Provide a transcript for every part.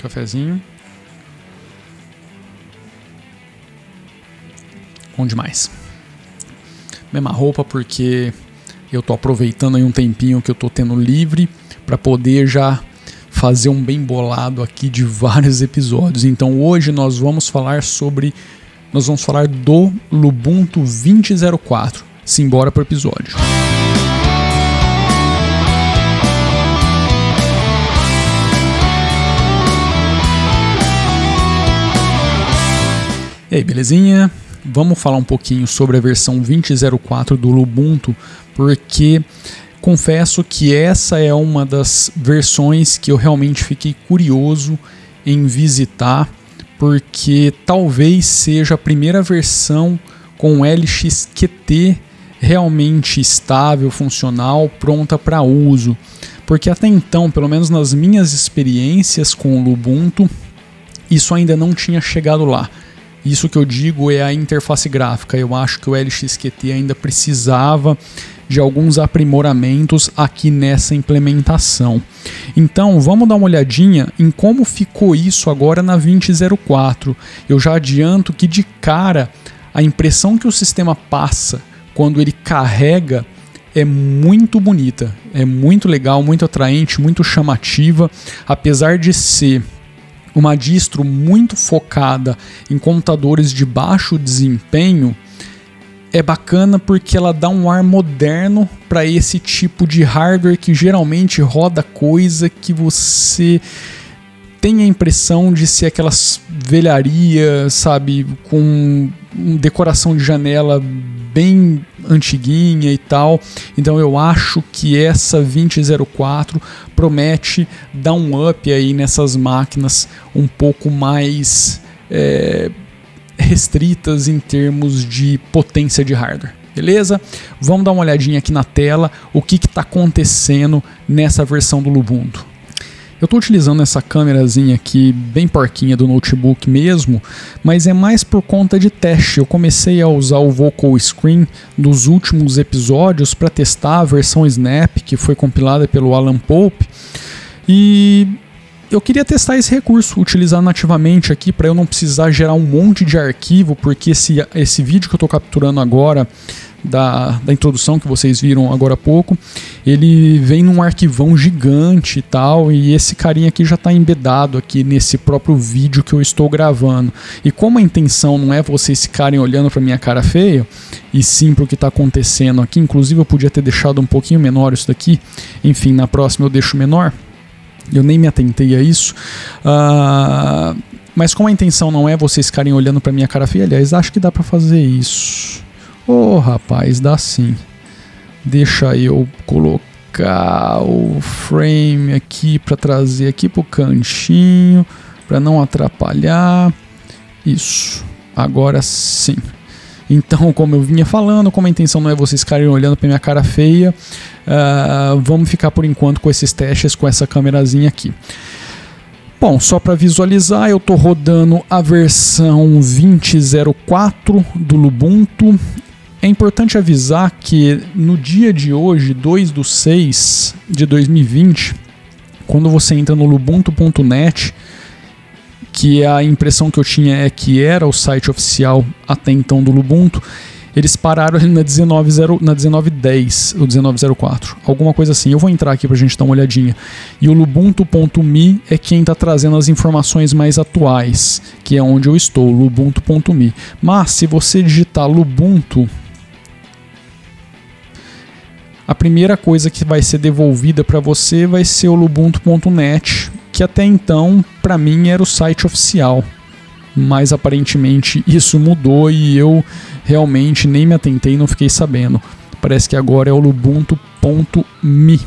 Cafezinho. Bom demais. Mesma roupa porque eu tô aproveitando aí um tempinho que eu tô tendo livre para poder já fazer um bem bolado aqui de vários episódios. Então hoje nós vamos falar sobre nós vamos falar do Lubuntu 2004. Simbora pro episódio. E aí, belezinha? Vamos falar um pouquinho sobre a versão 20.04 do Lubuntu, porque confesso que essa é uma das versões que eu realmente fiquei curioso em visitar, porque talvez seja a primeira versão com LXQT realmente estável, funcional, pronta para uso. Porque até então, pelo menos nas minhas experiências com o Lubuntu, isso ainda não tinha chegado lá. Isso que eu digo é a interface gráfica. Eu acho que o LXQT ainda precisava de alguns aprimoramentos aqui nessa implementação. Então, vamos dar uma olhadinha em como ficou isso agora na 2004. Eu já adianto que de cara a impressão que o sistema passa quando ele carrega é muito bonita, é muito legal, muito atraente, muito chamativa, apesar de ser uma distro muito focada em computadores de baixo desempenho, é bacana porque ela dá um ar moderno para esse tipo de hardware que geralmente roda coisa que você tem a impressão de ser aquelas velharias, sabe, com decoração de janela bem antiguinha e tal. Então eu acho que essa 2004 promete dar um up aí nessas máquinas um pouco mais é, restritas em termos de potência de hardware. Beleza? Vamos dar uma olhadinha aqui na tela o que está acontecendo nessa versão do Lubuntu. Eu estou utilizando essa câmerazinha aqui, bem porquinha do notebook mesmo, mas é mais por conta de teste. Eu comecei a usar o Vocal Screen nos últimos episódios para testar a versão Snap, que foi compilada pelo Alan Pope, e eu queria testar esse recurso, utilizar nativamente aqui para eu não precisar gerar um monte de arquivo, porque esse, esse vídeo que eu estou capturando agora da, da introdução que vocês viram agora há pouco, ele vem num arquivão gigante e tal, e esse carinha aqui já está embedado aqui nesse próprio vídeo que eu estou gravando. E como a intenção não é vocês ficarem olhando para minha cara feia, e sim para o que está acontecendo aqui, inclusive eu podia ter deixado um pouquinho menor isso daqui, enfim, na próxima eu deixo menor. Eu nem me atentei a isso. Uh, mas como a intenção não é vocês ficarem olhando para minha cara feia, aliás, acho que dá para fazer isso. Ô oh, rapaz, dá sim. Deixa eu colocar o frame aqui para trazer aqui pro cantinho, para não atrapalhar. Isso. Agora sim. Então, como eu vinha falando, como a intenção não é vocês ficarem olhando para minha cara feia, uh, vamos ficar por enquanto com esses testes com essa câmerazinha aqui. Bom, só para visualizar, eu estou rodando a versão 20.04 do Lubuntu. É importante avisar que no dia de hoje, 2 do 6 de 2020, quando você entra no lubuntu.net, que a impressão que eu tinha é que era o site oficial até então do Lubuntu, eles pararam ali na 19.10 na 1910, ou 1904, alguma coisa assim. Eu vou entrar aqui para a gente dar uma olhadinha. E o lubuntu.me é quem está trazendo as informações mais atuais, que é onde eu estou, lubuntu.me. Mas se você digitar lubuntu a primeira coisa que vai ser devolvida para você vai ser o lubuntu.net, que até então para mim era o site oficial mas aparentemente isso mudou e eu realmente nem me atentei, não fiquei sabendo. Parece que agora é o lubuntu.me,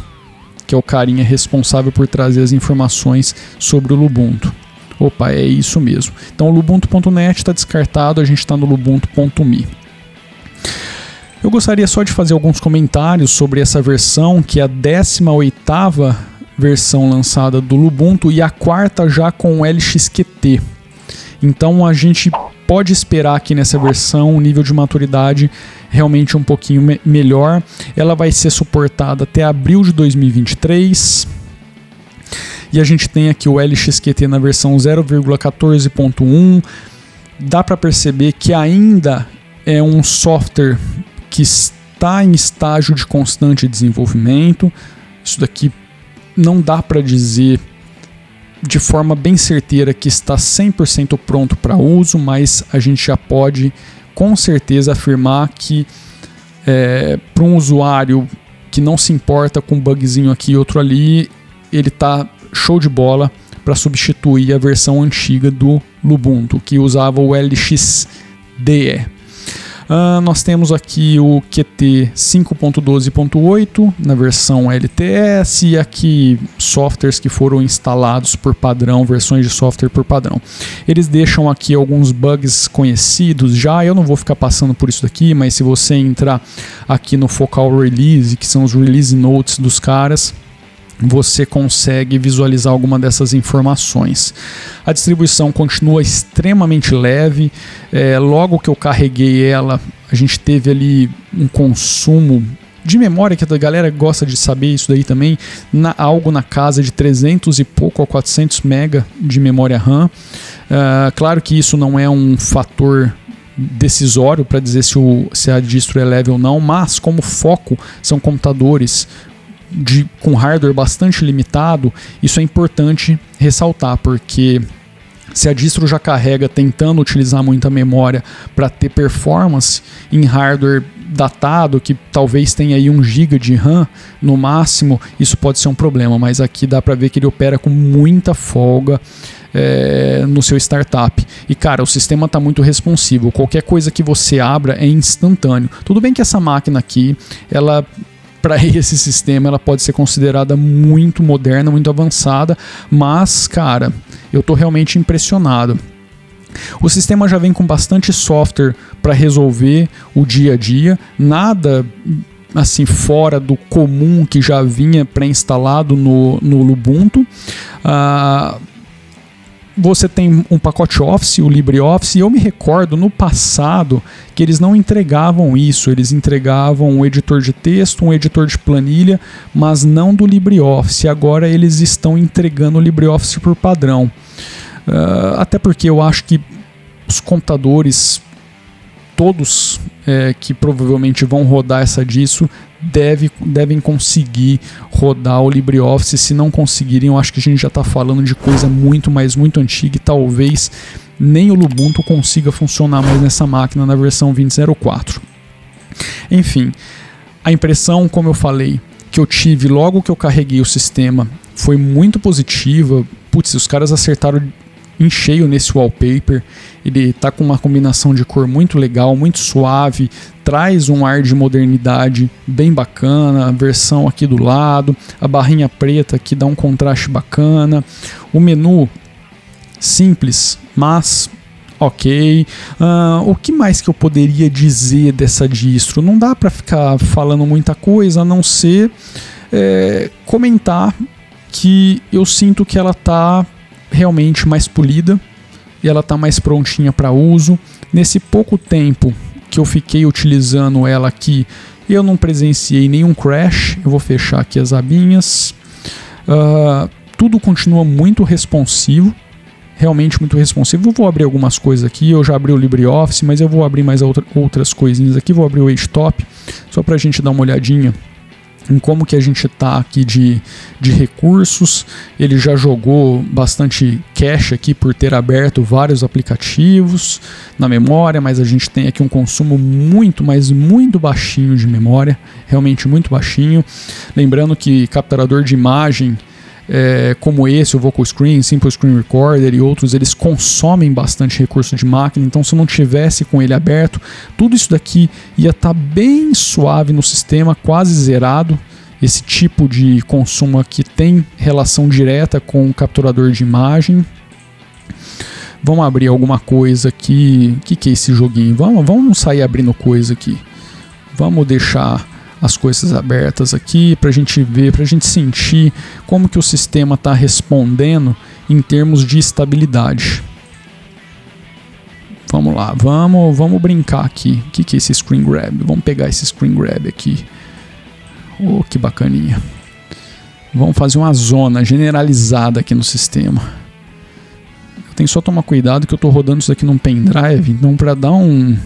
que é o carinha responsável por trazer as informações sobre o Lubuntu. Opa, é isso mesmo. Então o lubuntu.net está descartado, a gente está no lubuntu.me. Eu gostaria só de fazer alguns comentários sobre essa versão, que é a 18ª versão lançada do Lubuntu e a quarta já com o LXQT. Então a gente pode esperar aqui nessa versão um nível de maturidade realmente um pouquinho me melhor. Ela vai ser suportada até abril de 2023. E a gente tem aqui o LXQT na versão 0,14.1. Dá para perceber que ainda é um software que está em estágio de constante desenvolvimento. Isso daqui não dá para dizer de forma bem certeira que está 100% pronto para uso, mas a gente já pode com certeza afirmar que é, para um usuário que não se importa com um bugzinho aqui e outro ali, ele tá show de bola para substituir a versão antiga do Lubuntu, que usava o LXDE. Uh, nós temos aqui o QT 5.12.8 na versão LTS e aqui softwares que foram instalados por padrão, versões de software por padrão. Eles deixam aqui alguns bugs conhecidos já, eu não vou ficar passando por isso daqui, mas se você entrar aqui no Focal Release, que são os release notes dos caras, você consegue visualizar alguma dessas informações. A distribuição continua extremamente leve. É, logo que eu carreguei ela, a gente teve ali um consumo de memória, que a galera gosta de saber isso daí também, na, algo na casa de 300 e pouco a 400 mega de memória RAM. Uh, claro que isso não é um fator decisório para dizer se, o, se a distro é leve ou não, mas como foco são computadores de, com hardware bastante limitado, isso é importante ressaltar, porque se a distro já carrega tentando utilizar muita memória para ter performance em hardware datado, que talvez tenha aí 1 GB de RAM no máximo, isso pode ser um problema, mas aqui dá para ver que ele opera com muita folga. É, no seu startup. E cara, o sistema está muito responsivo. Qualquer coisa que você abra é instantâneo. Tudo bem que essa máquina aqui, ela para esse sistema ela pode ser considerada muito moderna, muito avançada, mas, cara, eu estou realmente impressionado. O sistema já vem com bastante software para resolver o dia a dia, nada assim fora do comum que já vinha pré-instalado no, no Ubuntu. Uh, você tem um pacote Office, o LibreOffice, e eu me recordo no passado que eles não entregavam isso, eles entregavam um editor de texto, um editor de planilha, mas não do LibreOffice. Agora eles estão entregando o LibreOffice por padrão. Uh, até porque eu acho que os computadores, todos é, que provavelmente vão rodar essa disso, deve, devem conseguir rodar o LibreOffice. Se não conseguirem, eu acho que a gente já está falando de coisa muito, mais muito antiga e talvez nem o Ubuntu consiga funcionar mais nessa máquina na versão 20.04. Enfim, a impressão, como eu falei, que eu tive logo que eu carreguei o sistema foi muito positiva. Putz, os caras acertaram em cheio nesse wallpaper. Ele está com uma combinação de cor muito legal, muito suave, traz um ar de modernidade bem bacana. A versão aqui do lado, a barrinha preta que dá um contraste bacana. O menu simples, mas ok. Uh, o que mais que eu poderia dizer dessa distro? Não dá para ficar falando muita coisa a não ser é, comentar que eu sinto que ela está realmente mais polida e ela está mais prontinha para uso. Nesse pouco tempo que eu fiquei utilizando ela aqui, eu não presenciei nenhum crash. Eu vou fechar aqui as abinhas. Uh, tudo continua muito responsivo, realmente muito responsivo. Vou abrir algumas coisas aqui. Eu já abri o LibreOffice, mas eu vou abrir mais outra, outras coisinhas aqui. Vou abrir o HTOP só para a gente dar uma olhadinha em como que a gente está aqui de, de recursos. Ele já jogou bastante cache aqui por ter aberto vários aplicativos na memória, mas a gente tem aqui um consumo muito, mas muito baixinho de memória, realmente muito baixinho. Lembrando que capturador de imagem é, como esse, o Vocal Screen, Simple Screen Recorder e outros, eles consomem bastante recurso de máquina, então se eu não tivesse com ele aberto, tudo isso daqui ia estar tá bem suave no sistema, quase zerado. Esse tipo de consumo aqui tem relação direta com o capturador de imagem. Vamos abrir alguma coisa aqui. O que, que é esse joguinho? Vamos, vamos sair abrindo coisa aqui. Vamos deixar as coisas abertas aqui para a gente ver, para a gente sentir como que o sistema está respondendo em termos de estabilidade. Vamos lá, vamos, vamos brincar aqui. O que, que é esse screen grab? Vamos pegar esse screen grab aqui. Oh, que bacaninha. Vamos fazer uma zona generalizada aqui no sistema. Eu tenho só tomar cuidado que eu estou rodando isso aqui num pendrive, então para dar um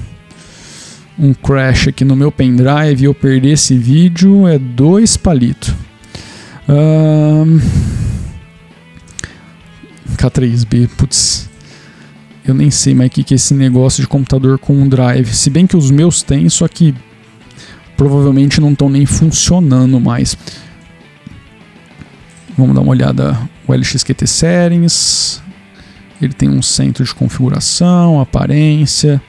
um crash aqui no meu pendrive e eu perder esse vídeo é dois palitos. Um, K3B, putz. Eu nem sei mais o que, que é esse negócio de computador com um drive. Se bem que os meus têm, só que provavelmente não estão nem funcionando mais. Vamos dar uma olhada. O LXQT Settings. Ele tem um centro de configuração, aparência.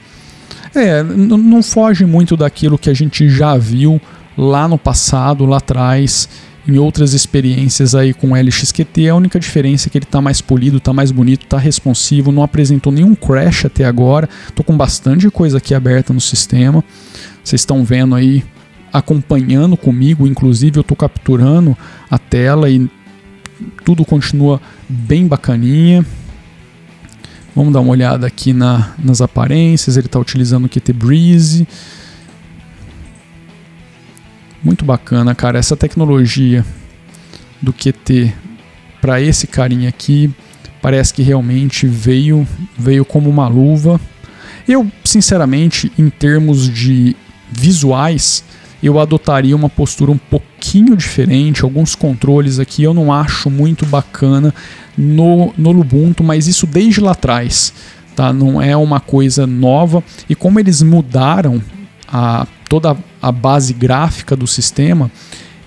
É, não foge muito daquilo que a gente já viu lá no passado, lá atrás, em outras experiências aí com o LXQT. A única diferença é que ele está mais polido, está mais bonito, está responsivo, não apresentou nenhum crash até agora. Estou com bastante coisa aqui aberta no sistema. Vocês estão vendo aí, acompanhando comigo, inclusive eu estou capturando a tela e tudo continua bem bacaninha. Vamos dar uma olhada aqui na, nas aparências. Ele está utilizando o QT Breeze. Muito bacana, cara. Essa tecnologia do QT para esse carinha aqui parece que realmente veio veio como uma luva. Eu, sinceramente, em termos de visuais, eu adotaria uma postura um pouquinho diferente. Alguns controles aqui eu não acho muito bacana no, no Ubuntu, mas isso desde lá atrás. Tá? Não é uma coisa nova. E como eles mudaram a, toda a base gráfica do sistema,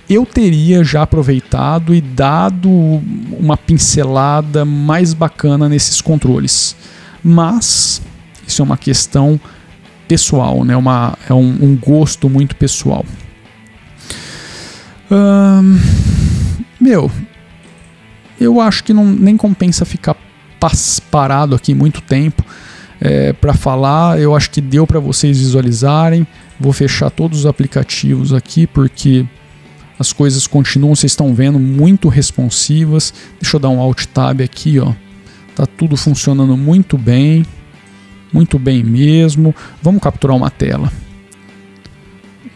eu teria já aproveitado e dado uma pincelada mais bacana nesses controles. Mas isso é uma questão pessoal, né? Uma, é um, um gosto muito pessoal. Hum, meu, eu acho que não, nem compensa ficar parado aqui muito tempo é, para falar. Eu acho que deu para vocês visualizarem. Vou fechar todos os aplicativos aqui porque as coisas continuam, vocês estão vendo, muito responsivas. Deixa eu dar um Alt Tab aqui, ó. Tá tudo funcionando muito bem. Muito bem mesmo. Vamos capturar uma tela.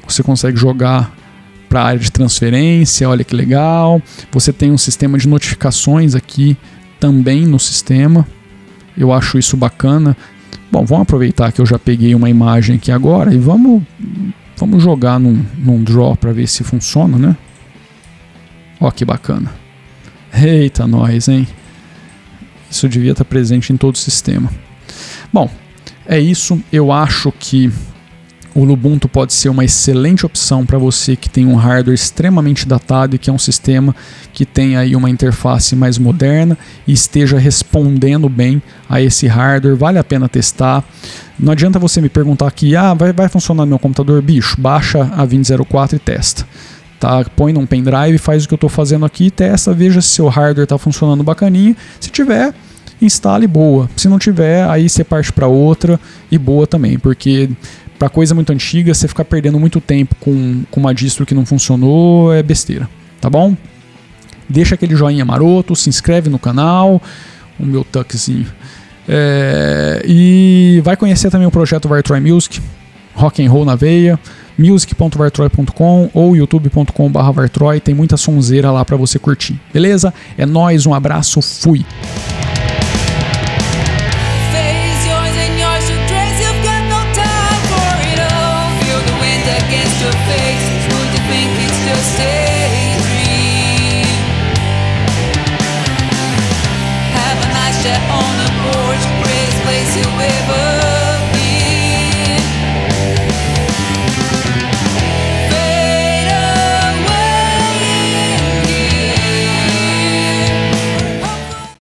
Você consegue jogar para a área de transferência, olha que legal. Você tem um sistema de notificações aqui também no sistema. Eu acho isso bacana. Bom, vamos aproveitar que eu já peguei uma imagem aqui agora e vamos, vamos jogar num, num draw para ver se funciona, né? Ó que bacana. Eita, nós, hein? Isso devia estar presente em todo o sistema. Bom, é isso. Eu acho que o Ubuntu pode ser uma excelente opção para você que tem um hardware extremamente datado e que é um sistema que tem aí uma interface mais moderna e esteja respondendo bem a esse hardware. Vale a pena testar. Não adianta você me perguntar aqui, ah, vai, vai funcionar no meu computador? Bicho, baixa a 2004 e testa. Tá? Põe num pendrive, faz o que eu estou fazendo aqui, testa, veja se seu hardware está funcionando bacaninha. Se tiver, instale boa. Se não tiver, aí você parte para outra e boa também, porque para coisa muito antiga, você ficar perdendo muito tempo com, com uma distro que não funcionou é besteira, tá bom? Deixa aquele joinha maroto, se inscreve no canal, o meu tuckzinho. É, e vai conhecer também o projeto Vartroy Music, rock and roll na veia, music.vartroy.com ou youtube.com/vartroy, tem muita sonzeira lá para você curtir. Beleza? É nós, um abraço, fui.